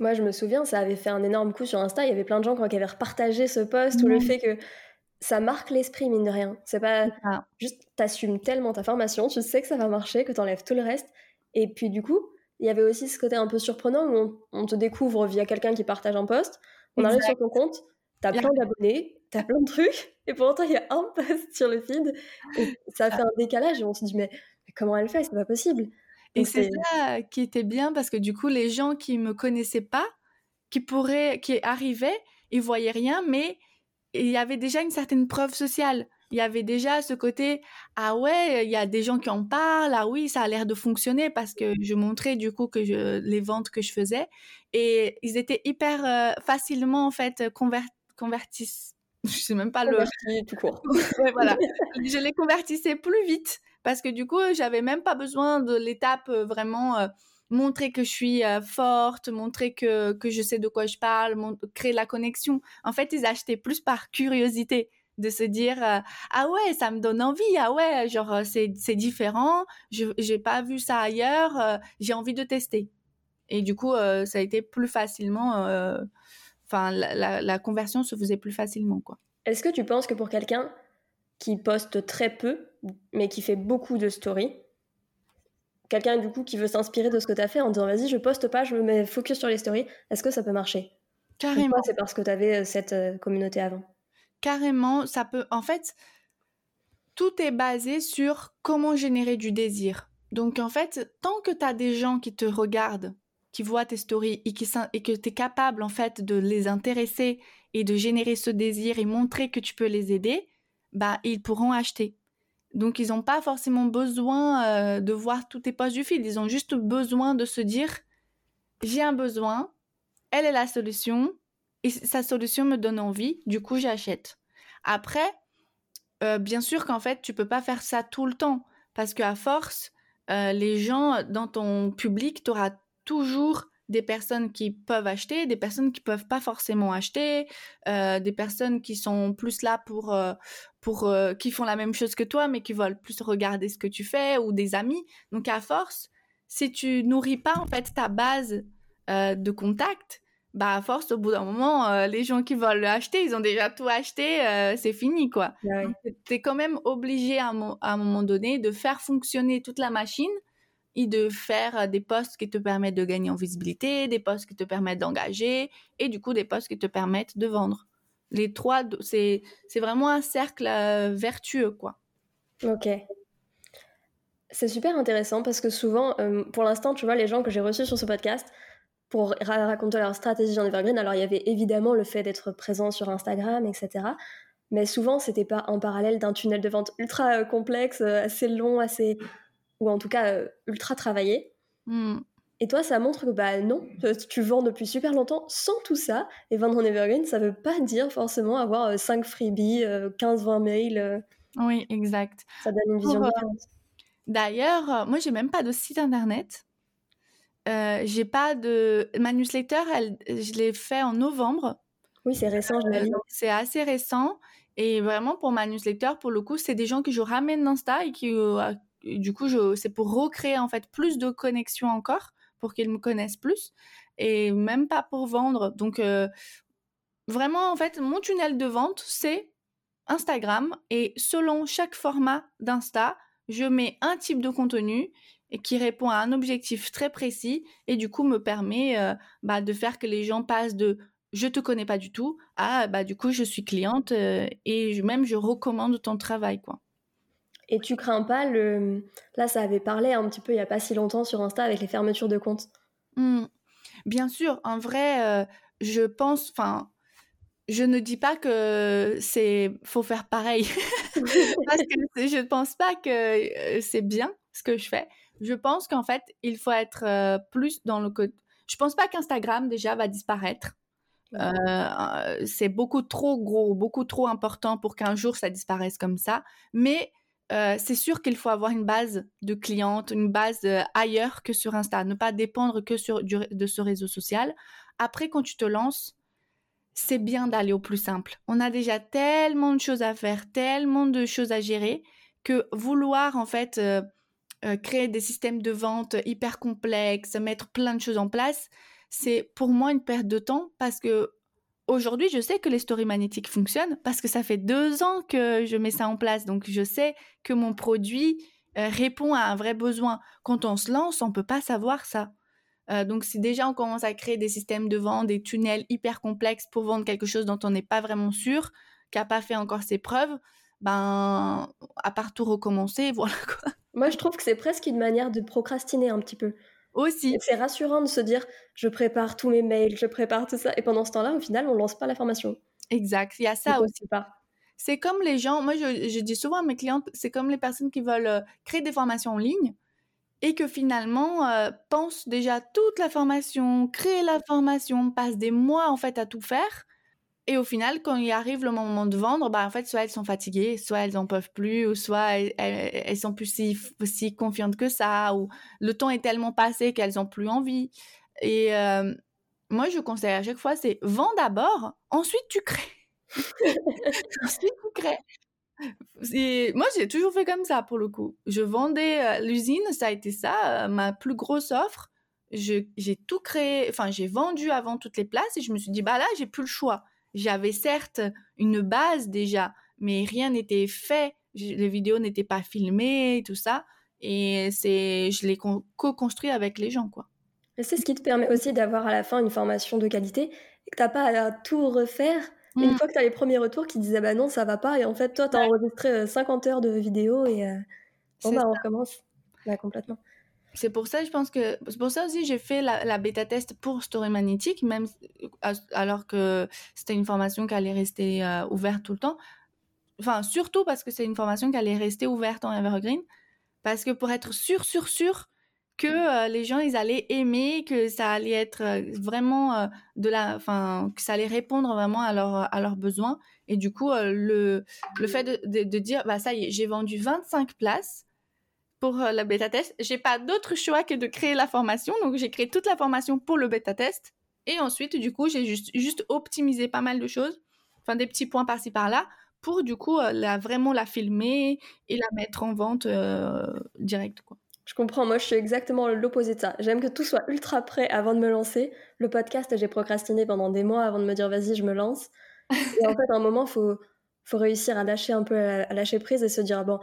S1: Moi, je me souviens, ça avait fait un énorme coup sur Insta. Il y avait plein de gens qui avaient repartagé ce post ou le fait que ça marque l'esprit, mine de rien. C'est pas juste, t'assumes tellement ta formation, tu sais que ça va marcher, que t'enlèves tout le reste. Et puis, du coup, il y avait aussi ce côté un peu surprenant où on, te découvre via quelqu'un qui partage un post. On arrive sur ton compte, t'as plein d'abonnés, t'as plein de trucs, et pourtant il y a un post sur le feed, et ça fait un décalage, et on se dit, mais, comment elle fait? C'est pas possible.
S2: Et c'est ça qui était bien, parce que du coup, les gens qui me connaissaient pas, qui pourraient, qui arrivaient, ils voyaient rien, mais il y avait déjà une certaine preuve sociale. Il y avait déjà ce côté ah ouais il y a des gens qui en parlent ah oui ça a l'air de fonctionner parce que je montrais du coup que je, les ventes que je faisais. Et ils étaient hyper euh, facilement en fait convertis je sais même pas le
S1: tout court.
S2: Voilà. Je les convertissais plus vite parce que du coup j'avais même pas besoin de l'étape euh, vraiment euh, montrer que je suis forte, montrer que, que je sais de quoi je parle, créer la connexion. En fait, ils achetaient plus par curiosité de se dire euh, ah ouais ça me donne envie ah ouais genre euh, c'est différent je j'ai pas vu ça ailleurs euh, j'ai envie de tester et du coup ça a été plus facilement enfin la, la, conversion se faisait plus facilement quoi
S1: est-ce que tu penses que pour quelqu'un qui poste très peu mais qui fait beaucoup de stories quelqu'un du coup qui veut s'inspirer de ce que tu as fait en disant vas-y je poste pas je me mets focus sur les stories est-ce que ça peut marcher?
S2: Carrément
S1: c'est parce que tu avais cette communauté avant?
S2: Carrément, ça peut. En fait, tout est basé sur comment générer du désir. Donc, en fait, tant que tu as des gens qui te regardent, qui voient tes stories et, qui, et que tu es capable, en fait, de les intéresser et de générer ce désir et montrer que tu peux les aider, bah, ils pourront acheter. Donc, ils n'ont pas forcément besoin euh, de voir tous tes posts du feed. Ils ont juste besoin de se dire j'ai un besoin, elle est la solution, et sa solution me donne envie, du coup j'achète. Après, euh, bien sûr qu'en fait tu peux pas faire ça tout le temps parce qu'à force, euh, les gens dans ton public, tu auras toujours des personnes qui peuvent acheter, des personnes qui peuvent pas forcément acheter, euh, des personnes qui sont plus là pour pour qui font la même chose que toi mais qui veulent plus regarder ce que tu fais ou des amis. Donc à force, si tu nourris pas en fait ta base de contact, bah à force au bout d'un moment euh, les gens qui veulent l'acheter ils ont déjà tout acheté euh, c'est fini quoi tu es quand même obligé à, un moment donné de faire fonctionner toute la machine et de faire euh, des postes qui te permettent de gagner en visibilité des postes qui te permettent d'engager et du coup des postes qui te permettent de vendre les trois c'est c'est vraiment un cercle vertueux quoi
S1: ok c'est super intéressant parce que souvent pour l'instant tu vois les gens que j'ai reçus sur ce podcast pour raconter leur stratégie en evergreen. Alors il y avait évidemment le fait d'être présent sur Instagram, etc. Mais souvent c'était pas en parallèle d'un tunnel de vente ultra euh, complexe, euh, assez long, assez ou en tout cas euh, ultra travaillé. Hmm. Et toi, ça montre que bah non, tu vends depuis super longtemps sans tout ça. Et vendre en evergreen, ça veut pas dire forcément avoir 5 freebies, 15-20 mails.
S2: Oui, exact.
S1: Ça donne une vision différente.
S2: D'ailleurs, moi j'ai même pas de site internet. Euh, j'ai pas de ma newsletter, elle, je l'ai fait en novembre.
S1: Oui, c'est récent, je
S2: euh, C'est assez récent et vraiment pour ma newsletter, pour le coup, c'est des gens que je ramène d'Insta et qui, euh, du coup, c'est pour recréer en fait plus de connexions encore pour qu'ils me connaissent plus et même pas pour vendre. Donc vraiment, en fait, mon tunnel de vente, c'est Instagram et selon chaque format d'Insta, je mets un type de contenu qui répond à un objectif très précis et du coup me permet euh, bah, de faire que les gens passent de je te connais pas du tout à bah du coup je suis cliente euh, et même je recommande ton travail quoi.
S1: Et tu crains pas le. Là, ça avait parlé un petit peu il y a pas si longtemps sur Insta avec les fermetures de comptes.
S2: Mmh. Bien sûr, en vrai, euh, je pense, enfin, je ne dis pas que c'est faut faire pareil parce que je ne pense pas que euh, c'est bien ce que je fais. Je pense qu'en fait, il faut être euh, plus dans le côté. Je pense pas qu'Instagram déjà va disparaître. c'est beaucoup trop gros, beaucoup trop important pour qu'un jour ça disparaisse comme ça. Mais c'est sûr qu'il faut avoir une base de clientes, une base ailleurs que sur Insta, ne pas dépendre que sur, de ce réseau social. Après, quand tu te lances, c'est bien d'aller au plus simple. On a déjà tellement de choses à faire, tellement de choses à gérer, que vouloir en fait créer des systèmes de vente hyper complexes, mettre plein de choses en place, c'est pour moi une perte de temps parce que Aujourd'hui, je sais que les stories magnétiques fonctionnent parce que ça fait deux ans que je mets ça en place. Donc, je sais que mon produit euh, répond à un vrai besoin. Quand on se lance, on peut pas savoir ça. Euh, donc, si déjà on commence à créer des systèmes de vente, des tunnels hyper complexes pour vendre quelque chose dont on n'est pas vraiment sûr, qui n'a pas fait encore ses preuves, ben, à part tout recommencer, voilà quoi.
S1: Moi, je trouve que c'est presque une manière de procrastiner un petit peu.
S2: Aussi.
S1: C'est rassurant de se dire je prépare tous mes mails, je prépare tout ça. Et pendant ce temps-là, au final, on lance pas la formation.
S2: Exact. Il y a ça aussi. Pas. C'est comme les gens, moi je, dis souvent à mes clientes, c'est comme les personnes qui veulent euh, créer des formations en ligne et que finalement euh, pensent déjà toute la formation, créer la formation, passent des mois en fait à tout faire et au final, quand il arrive le moment de vendre, bah, en fait, soit elles sont fatiguées, soit elles n'en peuvent plus, ou soit elles, elles, sont plus si, si, confiantes que ça, ou le temps est tellement passé qu'elles n'ont plus envie. Et euh, moi, je conseille à chaque fois, c'est vends d'abord, ensuite tu crées. ensuite tu crées. Et moi, j'ai toujours fait comme ça pour le coup. Je vendais euh, l'usine, ça a été ça, euh, ma plus grosse offre. J'ai tout créé, enfin, j'ai vendu avant toutes les places et je me suis dit, bah là, j'ai plus le choix j'avais certes une base déjà, mais rien n'était fait. Les vidéos n'étaient pas filmées, tout ça. Et c'est, je l'ai co-construit avec les gens, quoi.
S1: c'est ce qui te permet aussi d'avoir à la fin une formation de qualité et que t'as pas à tout refaire. Une mmh. fois que tu as les premiers retours qui disaient bah non, ça va pas, et en fait, toi, tu as enregistré 50 heures de vidéos et euh, bon, bah, on recommence. Bah, complètement.
S2: C'est pour ça, je pense que c'est pour ça aussi j'ai fait la, bêta test pour Story Magnétique, même alors que c'était une formation qui allait rester euh, ouverte tout le temps. Enfin, surtout parce que c'est une formation qui allait rester ouverte en Evergreen, parce que pour être sûr, sûr, sûr que euh, les gens ils allaient aimer, que ça allait être euh, vraiment de la, enfin que ça allait répondre vraiment à, leur, à leurs besoins. Et du coup, le, le fait de, de, de dire, bah ça y est, j'ai vendu 25 places pour euh, le bêta test. J'ai pas d'autre choix que de créer la formation. Donc, j'ai créé toute la formation pour le bêta test. Et ensuite, du coup, j'ai juste, juste optimisé pas mal de choses. Enfin, des petits points par-ci par-là pour, du coup, euh, la, vraiment la filmer et la mettre en vente euh, quoi.
S1: Je comprends, moi je suis exactement l'opposé de ça. J'aime que tout soit ultra prêt avant de me lancer. Le podcast, j'ai procrastiné pendant des mois avant de me dire vas-y, je me lance. Et en fait, à un moment, faut réussir à lâcher un peu, à, lâcher prise et se dire bon,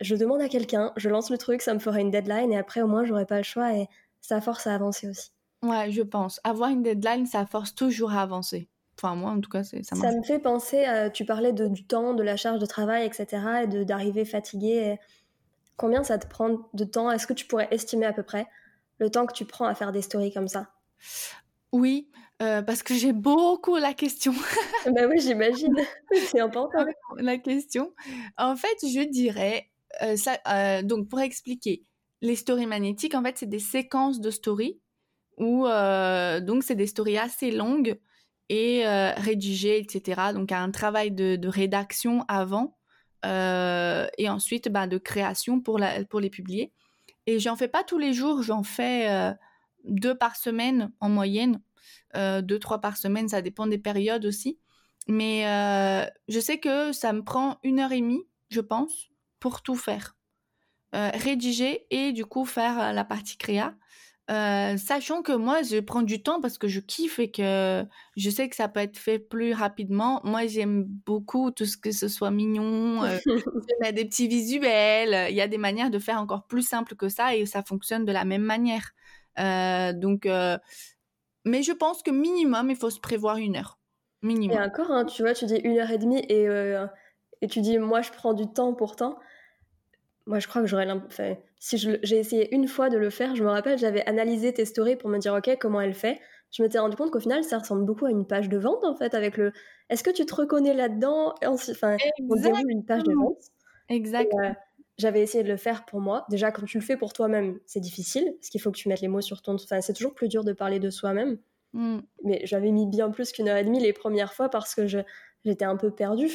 S1: je demande à quelqu'un, je lance le truc, ça me fera une deadline et après au moins j'aurai pas le choix et ça force à avancer aussi.
S2: Ouais, je pense. Avoir une deadline, ça force toujours à avancer. Enfin, moi, en tout cas, ça
S1: marche. Ça me fait penser, tu parlais de, du temps, de la charge de travail, etc., et d'arriver fatigué. Combien ça te prend de temps? Est-ce que tu pourrais estimer à peu près le temps que tu prends à faire des stories comme ça?
S2: Oui, euh, parce que j'ai beaucoup la question.
S1: bah oui, j'imagine. C'est important.
S2: La question. En fait, je dirais euh, euh, donc pour expliquer, les stories magnétiques, en fait, c'est des séquences de stories où euh, donc c'est des stories assez longues et rédigées, etc. Donc un travail de, rédaction avant et ensuite bah, de création pour, pour les publier. Et j'en fais pas tous les jours, j'en fais deux par semaine en moyenne, deux, trois par semaine, ça dépend des périodes aussi. Mais je sais que ça me prend une heure et demie, je pense, pour tout faire. Euh, rédiger et du coup faire euh, la partie créa. Euh, sachant que moi, je prends du temps parce que je kiffe et que je sais que ça peut être fait plus rapidement. Moi, j'aime beaucoup tout ce que ce soit mignon, des petits visuels. Il y a des manières de faire encore plus simple que ça et ça fonctionne de la même manière. donc, mais je pense que minimum, il faut se prévoir une heure. Minimum.
S1: Et encore, hein, tu vois, tu dis une heure et demie et, et tu dis moi, je prends du temps pourtant moi, je crois que j'aurais enfin, si j'ai essayé une fois de le faire, je me rappelle, j'avais analysé tes stories pour me dire, ok, comment elle fait. Je m'étais rendu compte qu'au final, ça ressemble beaucoup à une page de vente, en fait, avec le. Est-ce que tu te reconnais là-dedans? Enfin, on déroule une page de vente.
S2: Exactement. Euh,
S1: j'avais essayé de le faire pour moi. Déjà, quand tu le fais pour toi-même, c'est difficile, parce qu'il faut que tu mettes les mots sur ton. Enfin, c'est toujours plus dur de parler de soi-même. Mm. Mais j'avais mis bien plus qu'une heure et demie les premières fois parce que j'étais un peu perdue.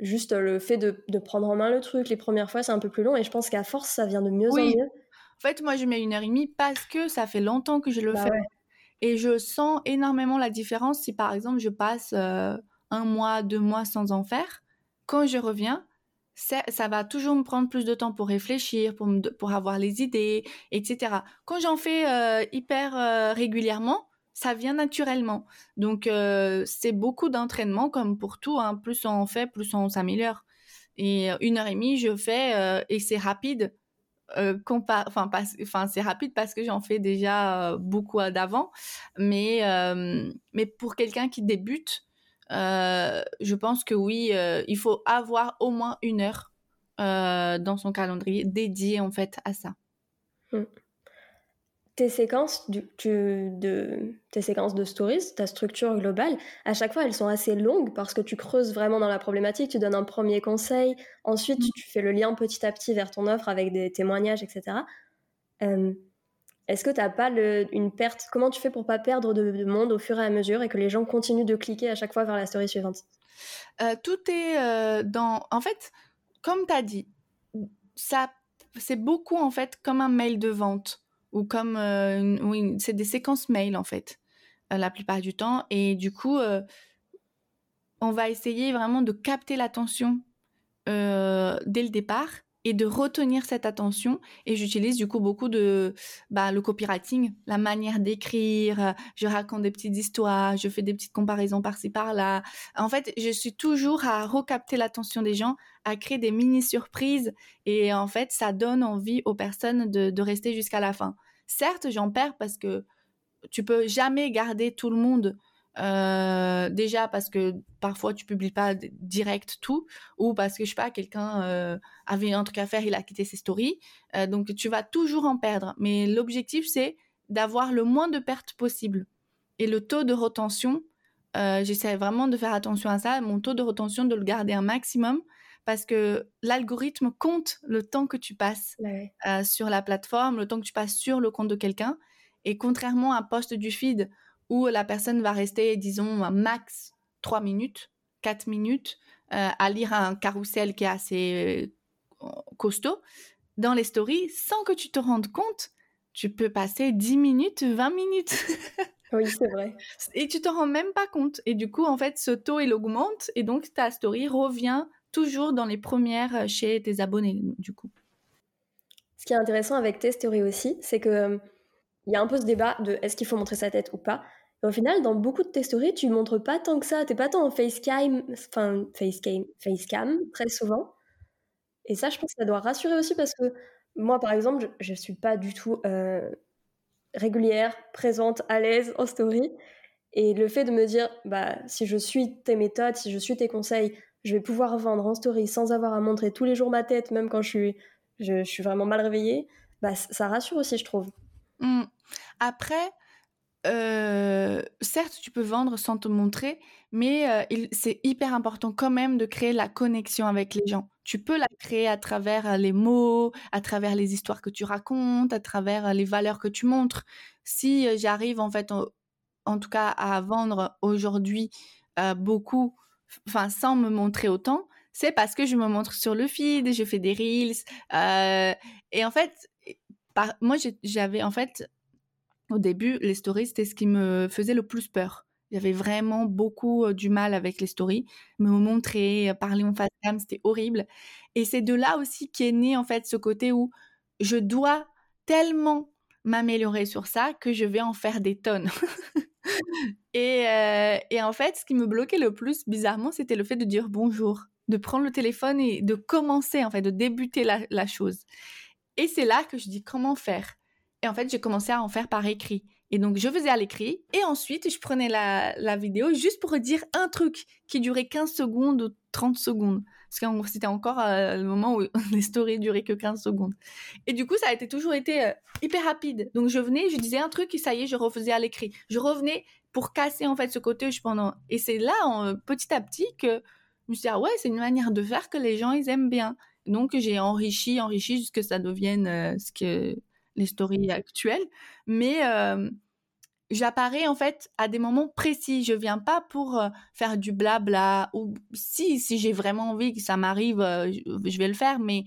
S1: Juste le fait de, de, prendre en main le truc, les premières fois, c'est un peu plus long. Et je pense qu'à force, ça vient de mieux en mieux.
S2: En fait, moi, je mets une heure et demie parce que ça fait longtemps que je le bah fais. Et je sens énormément la différence si, par exemple, je passe euh, un mois, deux mois sans en faire. Quand je reviens, ça va toujours me prendre plus de temps pour réfléchir, pour, pour avoir les idées, etc. Quand j'en fais euh, hyper euh, régulièrement, ça vient naturellement. Donc, euh, c'est beaucoup d'entraînement, comme pour tout. Hein. Plus on fait, plus on s'améliore. Et une heure et demie, je fais, et c'est rapide. enfin, c'est rapide parce que j'en fais déjà beaucoup d'avant. Mais, mais pour quelqu'un qui débute, euh, je pense que oui, euh, il faut avoir au moins une heure euh, dans son calendrier dédié en fait à ça. Hmm.
S1: Tes séquences, du, de, tes séquences de stories, ta structure globale, à chaque fois elles sont assez longues parce que tu creuses vraiment dans la problématique, tu donnes un premier conseil, ensuite hmm. tu fais le lien petit à petit vers ton offre avec des témoignages, etc. Est-ce que tu n'as pas une perte Comment tu fais pour pas perdre de, monde au fur et à mesure et que les gens continuent de cliquer à chaque fois vers la story suivante?
S2: Euh, Tout est euh, dans. En fait, comme tu as dit, ça, c'est beaucoup en fait comme un mail de vente ou comme euh, c'est des séquences mail en fait la plupart du temps et du coup on va essayer vraiment de capter l'attention dès le départ et de retenir cette attention. Et j'utilise du coup beaucoup de bah, le copywriting, la manière d'écrire. Je raconte des petites histoires, je fais des petites comparaisons par-ci par-là. En fait, je suis toujours à recapter l'attention des gens, à créer des mini surprises. Et en fait, ça donne envie aux personnes de rester jusqu'à la fin. Certes, j'en perds parce que tu peux jamais garder tout le monde euh, déjà parce que parfois tu publies pas direct tout ou parce que je sais pas quelqu'un euh, avait un truc à faire il a quitté ses stories euh, donc tu vas toujours en perdre. Mais l'objectif c'est d'avoir le moins de pertes possible et le taux de retention j'essaie vraiment de faire attention à ça mon taux de retention de le garder un maximum parce que l'algorithme compte le temps que tu passes sur la plateforme le temps que tu passes sur le compte de quelqu'un et contrairement à un post du feed où la personne va rester, disons, un max 3 minutes, 4 minutes euh, à lire un carrousel qui est assez euh, costaud. Dans les stories, sans que tu te rendes compte, tu peux passer 10 minutes, 20 minutes.
S1: oui, c'est vrai.
S2: Et tu te rends même pas compte. Et du coup, en fait, ce taux, il augmente. Et donc, ta story revient toujours dans les premières euh, chez tes abonnés, du coup.
S1: Ce qui est intéressant avec tes stories aussi, c'est que il y a un peu ce débat de est-ce qu'il faut montrer sa tête ou pas. au final, dans beaucoup de tes stories, tu montres pas tant que ça. T'es pas tant en facecam, enfin facecam, facecam très souvent. Et ça, je pense que ça doit rassurer aussi parce que moi, par exemple, je, ne suis pas du tout euh, régulière, présente, à l'aise en story. Et le fait de me dire, bah, si je suis tes méthodes, si je suis tes conseils, je vais pouvoir vendre en story sans avoir à montrer tous les jours ma tête, même quand je suis, je, suis vraiment mal réveillée, bah, ça rassure aussi, je trouve.
S2: Mmh. Après, euh, certes, tu peux vendre sans te montrer, mais euh, c'est hyper important quand même de créer la connexion avec les gens. Tu peux la créer à travers euh, les mots, à travers les histoires que tu racontes, à travers les valeurs que tu montres. Si j'arrive en fait, en, tout cas, à vendre aujourd'hui beaucoup, enfin sans me montrer autant, c'est parce que je me montre sur le feed, je fais des reels, et en fait, moi j'avais en fait au début, les stories, c'était ce qui me faisait le plus peur. J'avais vraiment beaucoup du mal avec les stories. Me montrer, parler en face cam, c'était horrible. Et c'est de là aussi qu'est né en fait ce côté où je dois tellement m'améliorer sur ça que je vais en faire des tonnes. et, et, en fait, ce qui me bloquait le plus, bizarrement, c'était le fait de dire bonjour, de prendre le téléphone et de commencer, en fait, de débuter la, la chose. Et c'est là que je dis comment faire? Et en fait, j'ai commencé à en faire par écrit. Et donc, je faisais à l'écrit. Et ensuite, je prenais la, vidéo juste pour dire un truc qui durait 15 secondes ou 30 secondes. Parce que c'était encore le moment où les stories duraient que 15 secondes. Et du coup, ça a toujours été hyper rapide. Donc je venais, je disais un truc et ça y est, je refaisais à l'écrit. Je revenais pour casser en fait ce côté. Et c'est là, petit à petit, que je me suis dit, ah ouais, c'est une manière de faire que les gens, ils aiment bien. Donc, j'ai enrichi, enrichi jusqu'à ce que ça devienne euh, ce que les stories actuelles. Mais euh, j'apparais en fait à des moments précis. Je viens pas pour euh, faire du blabla. Ou si, si j'ai vraiment envie que ça m'arrive, je vais le faire. Mais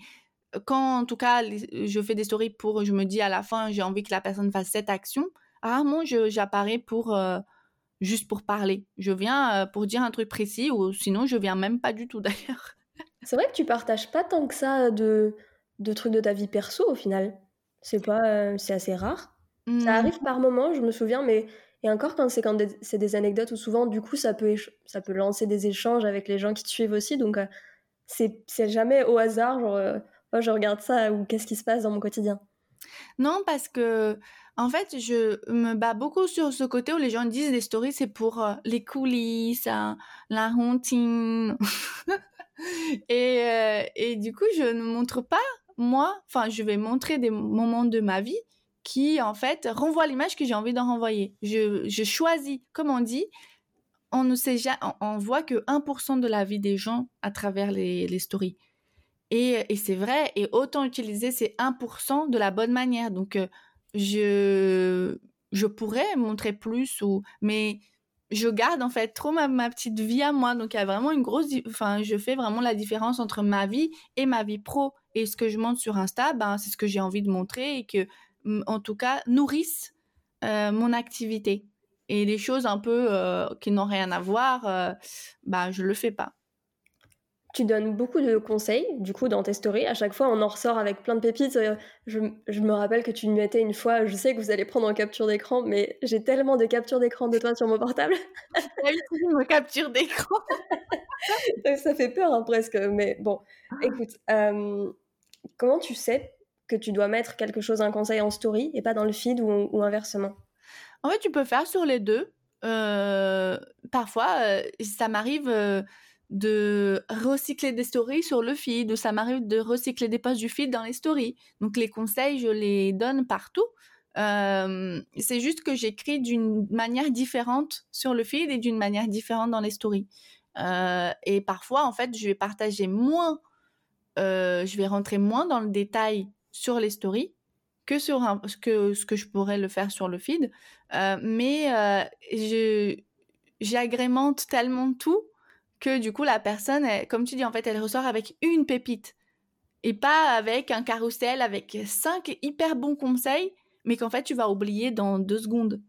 S2: quand, en tout cas, je fais des stories pour, je me dis à la fin, j'ai envie que la personne fasse cette action. Rarement, j'apparais pour juste pour parler. Je viens pour dire un truc précis ou sinon je viens même pas du tout d'ailleurs.
S1: C'est vrai que tu partages pas tant que ça de, de trucs de ta vie perso au final. C'est pas, euh, c'est assez rare. Ça mmh. arrive par moments, je me souviens, mais et encore quand c'est quand c'est des anecdotes ou souvent du coup ça peut ça peut lancer des échanges avec les gens qui te suivent aussi. Donc euh, c'est jamais au hasard genre euh, oh, je regarde ça ou qu'est-ce qui se passe dans mon quotidien.
S2: Non parce que en fait, je me bats beaucoup sur ce côté où les gens disent des stories, c'est pour les coulisses, hein, la routine. et, euh, et du coup, je ne montre pas, moi, enfin, je vais montrer des moments de ma vie qui, en fait, renvoient l'image que j'ai envie d'en renvoyer. Je, je, choisis, comme on dit, on ne sait jamais, on, voit que 1% de la vie des gens à travers les, les stories. Et, et c'est vrai, et autant utiliser ces 1% de la bonne manière. Donc, euh, je, je pourrais montrer plus, ou, mais je garde en fait trop ma, ma, petite vie à moi. Donc il y a vraiment une grosse, enfin je fais vraiment la différence entre ma vie et ma vie pro. Et ce que je montre sur Insta, ben c'est ce que j'ai envie de montrer et que, en tout cas, nourrissent euh, mon activité. Et les choses un peu euh, qui n'ont rien à voir, euh, ben je le fais pas.
S1: Tu donnes beaucoup de conseils, du coup, dans tes stories. À chaque fois, on en ressort avec plein de pépites. Euh, je, je me rappelle que tu me mettais une fois, je sais que vous allez prendre en capture d'écran, mais j'ai tellement de captures d'écran de toi sur mon portable.
S2: Ah oui, me capture d'écran.
S1: ça fait peur, hein, presque. Mais bon, écoute, comment tu sais que tu dois mettre quelque chose, un conseil en story, et pas dans le feed ou, inversement
S2: En fait, tu peux faire sur les deux. Euh, parfois, ça m'arrive de recycler des stories sur le feed, ou ça m'arrive de recycler des posts du feed dans les stories. Donc les conseils, je les donne partout. Euh, c'est juste que j'écris d'une manière différente sur le feed et d'une manière différente dans les stories. Euh, et parfois, en fait, je vais partager moins, euh, je vais rentrer moins dans le détail sur les stories que sur que, ce que je pourrais le faire sur le feed. mais j'agrémente tellement tout que du coup la personne, comme tu dis, en fait, elle ressort avec une pépite et pas avec un carrousel avec cinq hyper bons conseils, mais qu'en fait tu vas oublier dans deux secondes.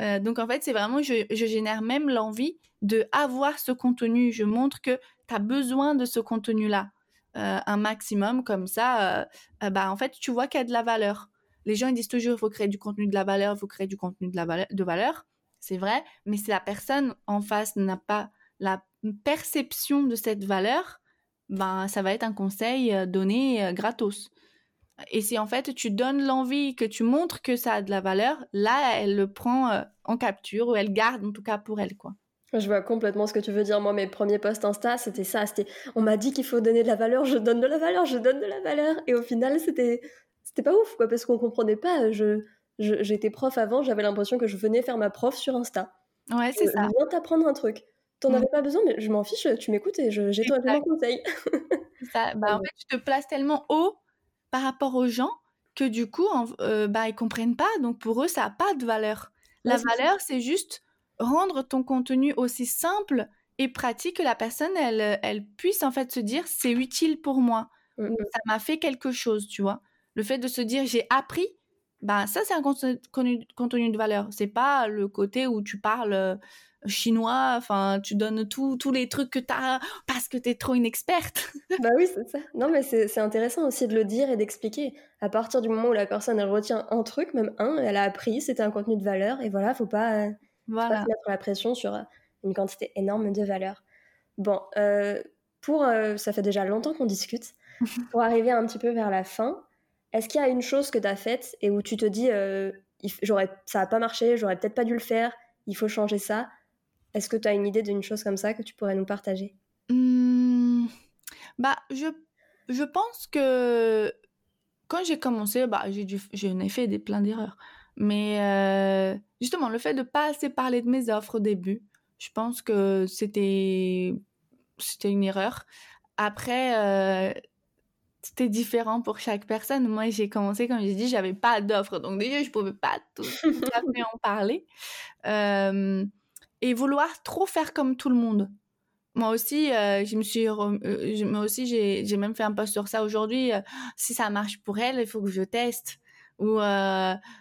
S2: Euh, donc en fait, c'est vraiment, je, génère même l'envie de avoir ce contenu. Je montre que tu as besoin de ce contenu-là, euh, un maximum comme ça. Euh, bah en fait, tu vois qu'il y a de la valeur. Les gens ils disent toujours, il faut créer du contenu de la valeur, il faut créer du contenu de la valeur. De valeur. C'est vrai, mais si la personne en face n'a pas la perception de cette valeur, ben, ça va être un conseil euh, donné euh, gratos. Et si en fait tu donnes l'envie, que tu montres que ça a de la valeur, là, elle le prend euh, en capture ou elle garde en tout cas pour elle, quoi.
S1: Je vois complètement ce que tu veux dire. Moi, mes premiers posts Insta, c'était ça. C'était, on m'a dit qu'il faut donner de la valeur, je donne de la valeur, je donne de la valeur. Et au final, c'était, c'était pas ouf, quoi, parce qu'on comprenait pas. Je, j'étais prof avant, j'avais l'impression que je venais faire ma prof sur Insta.
S2: Ouais, c'est ça.
S1: Je viens t'apprendre un truc. T'en mmh. avais pas besoin, mais je m'en fiche, tu m'écoutes et j'ai ton conseil.
S2: ça. Bah, en fait, tu te places tellement haut par rapport aux gens que du coup, euh, bah, ils comprennent pas. Donc pour eux, ça n'a pas de valeur. La valeur, c'est juste rendre ton contenu aussi simple et pratique que la personne, elle, elle puisse en fait se dire c'est utile pour moi. Mmh. Ça m'a fait quelque chose, tu vois. Le fait de se dire j'ai appris, bah ça c'est un contenu, contenu de valeur. C'est pas le côté où tu parles euh, chinois, enfin, tu donnes tous les trucs que tu as parce que tu es trop une experte.
S1: bah oui, c'est ça. Non, mais c'est intéressant aussi de le dire et d'expliquer. À partir du moment où la personne, elle retient un truc, même un, elle a appris, c'était un contenu de valeur, et voilà, faut pas, voilà. pas mettre la pression sur euh, une quantité énorme de valeur. Bon, euh, pour, euh, ça fait déjà longtemps qu'on discute. pour arriver un petit peu vers la fin, est-ce qu'il y a une chose que tu as faite et où tu te dis, j'aurais, ça n'a pas marché, j'aurais peut-être pas dû le faire, il faut changer ça? Est-ce que tu as une idée d'une chose comme ça que tu pourrais nous partager?
S2: Mmh. Bah, je, je pense que quand j'ai commencé, bah, j'ai j'en ai fait des, plein d'erreurs. Mais euh, justement, le fait de pas assez parler de mes offres au début, je pense que c'était une erreur. Après, euh, c'était différent pour chaque personne. Moi, j'ai commencé, comme j'ai dit, j'avais pas d'offres. Donc, déjà, je pouvais pas tout, à fait en parler. Euh, et vouloir trop faire comme tout le monde. Moi aussi, je me suis, moi aussi, j'ai même fait un post sur ça aujourd'hui. si ça marche pour elle, il faut que je teste. Ou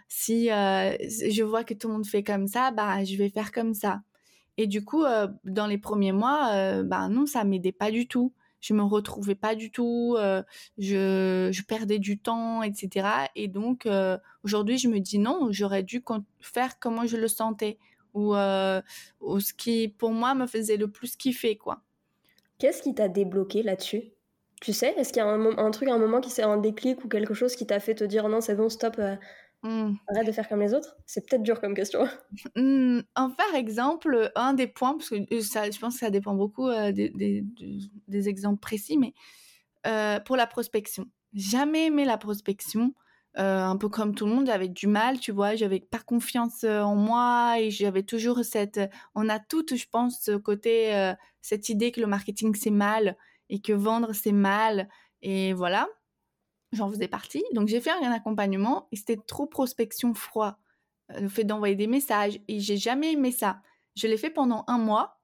S2: si je vois que tout le monde fait comme ça, bah, je vais faire comme ça. Et du coup, dans les premiers mois, bah non, ça m'aidait pas du tout je me retrouvais pas du tout, euh, je, je, perdais du temps, etc. Et donc euh, aujourd'hui, je me dis non, j'aurais dû faire comment je le sentais ou, euh, ou ce qui pour moi me faisait le plus kiffer, quoi.
S1: Qu'est-ce qui t'a débloqué là-dessus? Tu sais, est-ce qu'il y a un, un, truc, un moment qui s'est un déclic ou quelque chose qui t'a fait te dire non, c'est bon, stop, Mmh. Arrête de faire comme les autres? C'est peut-être dur comme question.
S2: Mmh, en par exemple, un des points, parce que euh, ça, je pense que ça dépend beaucoup euh, des, des, des, exemples précis, mais euh, pour la prospection. Jamais aimé la prospection. un peu comme tout le monde, j'avais du mal, tu vois, j'avais pas confiance en moi et j'avais toujours cette. On a toutes, je pense, ce côté, cette idée que le marketing c'est mal et que vendre c'est mal. Et voilà j'en faisais partie. Donc j'ai fait un accompagnement et c'était trop prospection froid. Euh, le fait d'envoyer des messages et j'ai jamais aimé ça. Je l'ai fait pendant un mois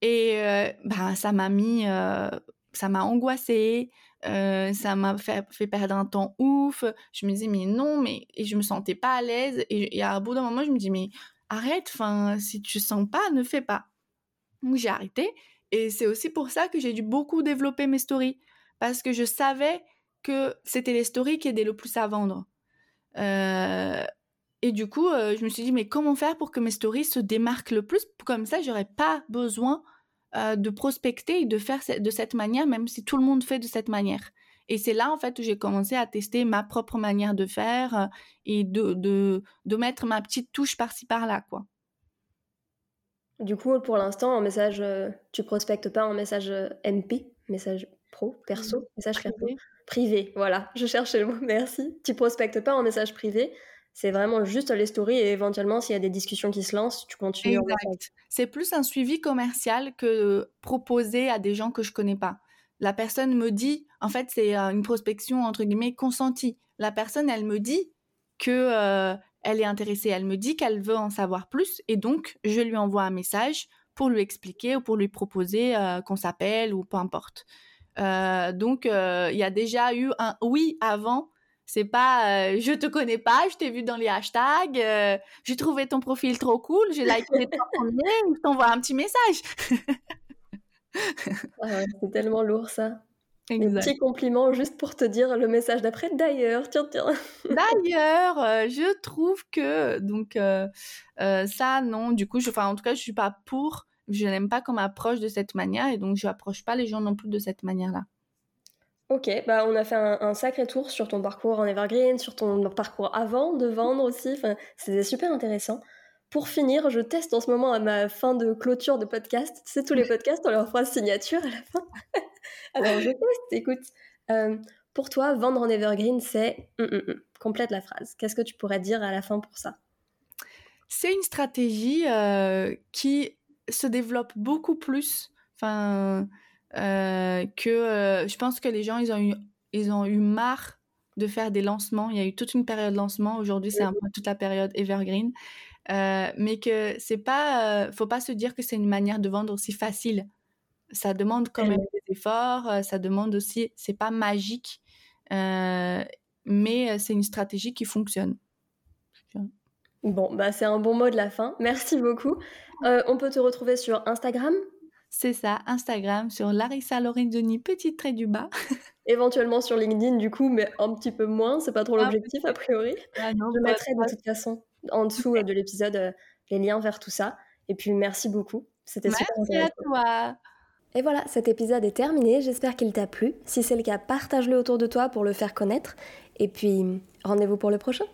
S2: et euh, bah, ça m'a mis, euh, ça m'a angoissée, ça m'a fait, perdre un temps ouf. Je me disais mais non, mais et je me sentais pas à l'aise et, et, à bout d'un moment je me dis mais arrête, enfin si tu sens pas, ne fais pas. Donc j'ai arrêté et c'est aussi pour ça que j'ai dû beaucoup développer mes stories parce que je savais que c'était les stories qui aidaient le plus à vendre. Euh, et du coup, euh, je me suis dit, mais comment faire pour que mes stories se démarquent le plus? Comme ça, j'aurais pas besoin euh, de prospecter et de faire de cette manière, même si tout le monde fait de cette manière. Et c'est là, en fait, où j'ai commencé à tester ma propre manière de faire et de, de, de mettre ma petite touche par-ci, par-là, quoi.
S1: Du coup, pour l'instant, en message, tu prospectes pas en message MP, message pro, perso, message perso privé. Voilà, je cherchais le mot, merci. Tu prospectes pas en message privé. C'est vraiment juste les stories et éventuellement, s'il y a des discussions qui se lancent, tu continues.
S2: C'est plus un suivi commercial que proposer à des gens que je connais pas. La personne me dit, en fait, c'est euh, une prospection entre guillemets consentie. La personne, elle me dit que euh, elle est intéressée, elle me dit qu'elle veut en savoir plus et donc je lui envoie un message pour lui expliquer ou pour lui proposer euh, qu'on s'appelle ou peu importe. Euh, donc, euh, il y a déjà eu un oui avant. C'est pas je te connais pas, je t'ai vu dans les hashtags, j'ai trouvé ton profil trop cool, j'ai liké ton premier, je t'envoie un petit message.
S1: Ah c'est tellement lourd ça. Un petit compliment juste pour te dire le message d'après. D'ailleurs, tiens, tiens.
S2: D'ailleurs, je trouve que donc ça non. Du coup, je, enfin en tout cas, je suis pas pour je n'aime pas qu'on m'approche de cette manière et donc je n'approche pas les gens non plus de cette manière-là.
S1: Ok, bah on a fait un, sacré tour sur ton parcours en Evergreen, sur ton parcours avant de vendre aussi. Enfin, c'était super intéressant. Pour finir, je teste en ce moment à ma fin de clôture de podcast. C'est tous les podcasts, on leur phrase signature à la fin. Alors je teste, écoute. Euh, pour toi, vendre en Evergreen, c'est hum, hum, hum. complète la phrase. Qu'est-ce que tu pourrais dire à la fin pour ça?
S2: C'est une stratégie euh, qui se développe beaucoup plus. Enfin, euh, que je pense que les gens, ils ont eu, ils ont eu marre de faire des lancements. Il y a eu toute une période de lancement. Aujourd'hui, c'est un peu toute la période evergreen. Euh, mais que c'est pas, faut pas se dire que c'est une manière de vendre aussi facile. Ça demande quand même des efforts. ça demande aussi, c'est pas magique, mais c'est une stratégie qui fonctionne.
S1: Bon, bah c'est un bon mot de la fin. Merci beaucoup. Euh, on peut te retrouver sur Instagram?
S2: C'est ça, Instagram, sur Larissa Lorenzoni, petit trait du bas.
S1: Éventuellement sur LinkedIn, du coup, mais un petit peu moins, c'est pas trop ah, l'objectif a priori. Ah Je mettrai de toute façon en dessous euh, de l'épisode euh, les liens vers tout ça. Et puis merci beaucoup, c'était super
S2: intéressant. Merci à toi.
S1: Et voilà, cet épisode est terminé, j'espère qu'il t'a plu. Si c'est le cas, partage-le autour de toi pour le faire connaître. Et puis, rendez-vous pour le prochain.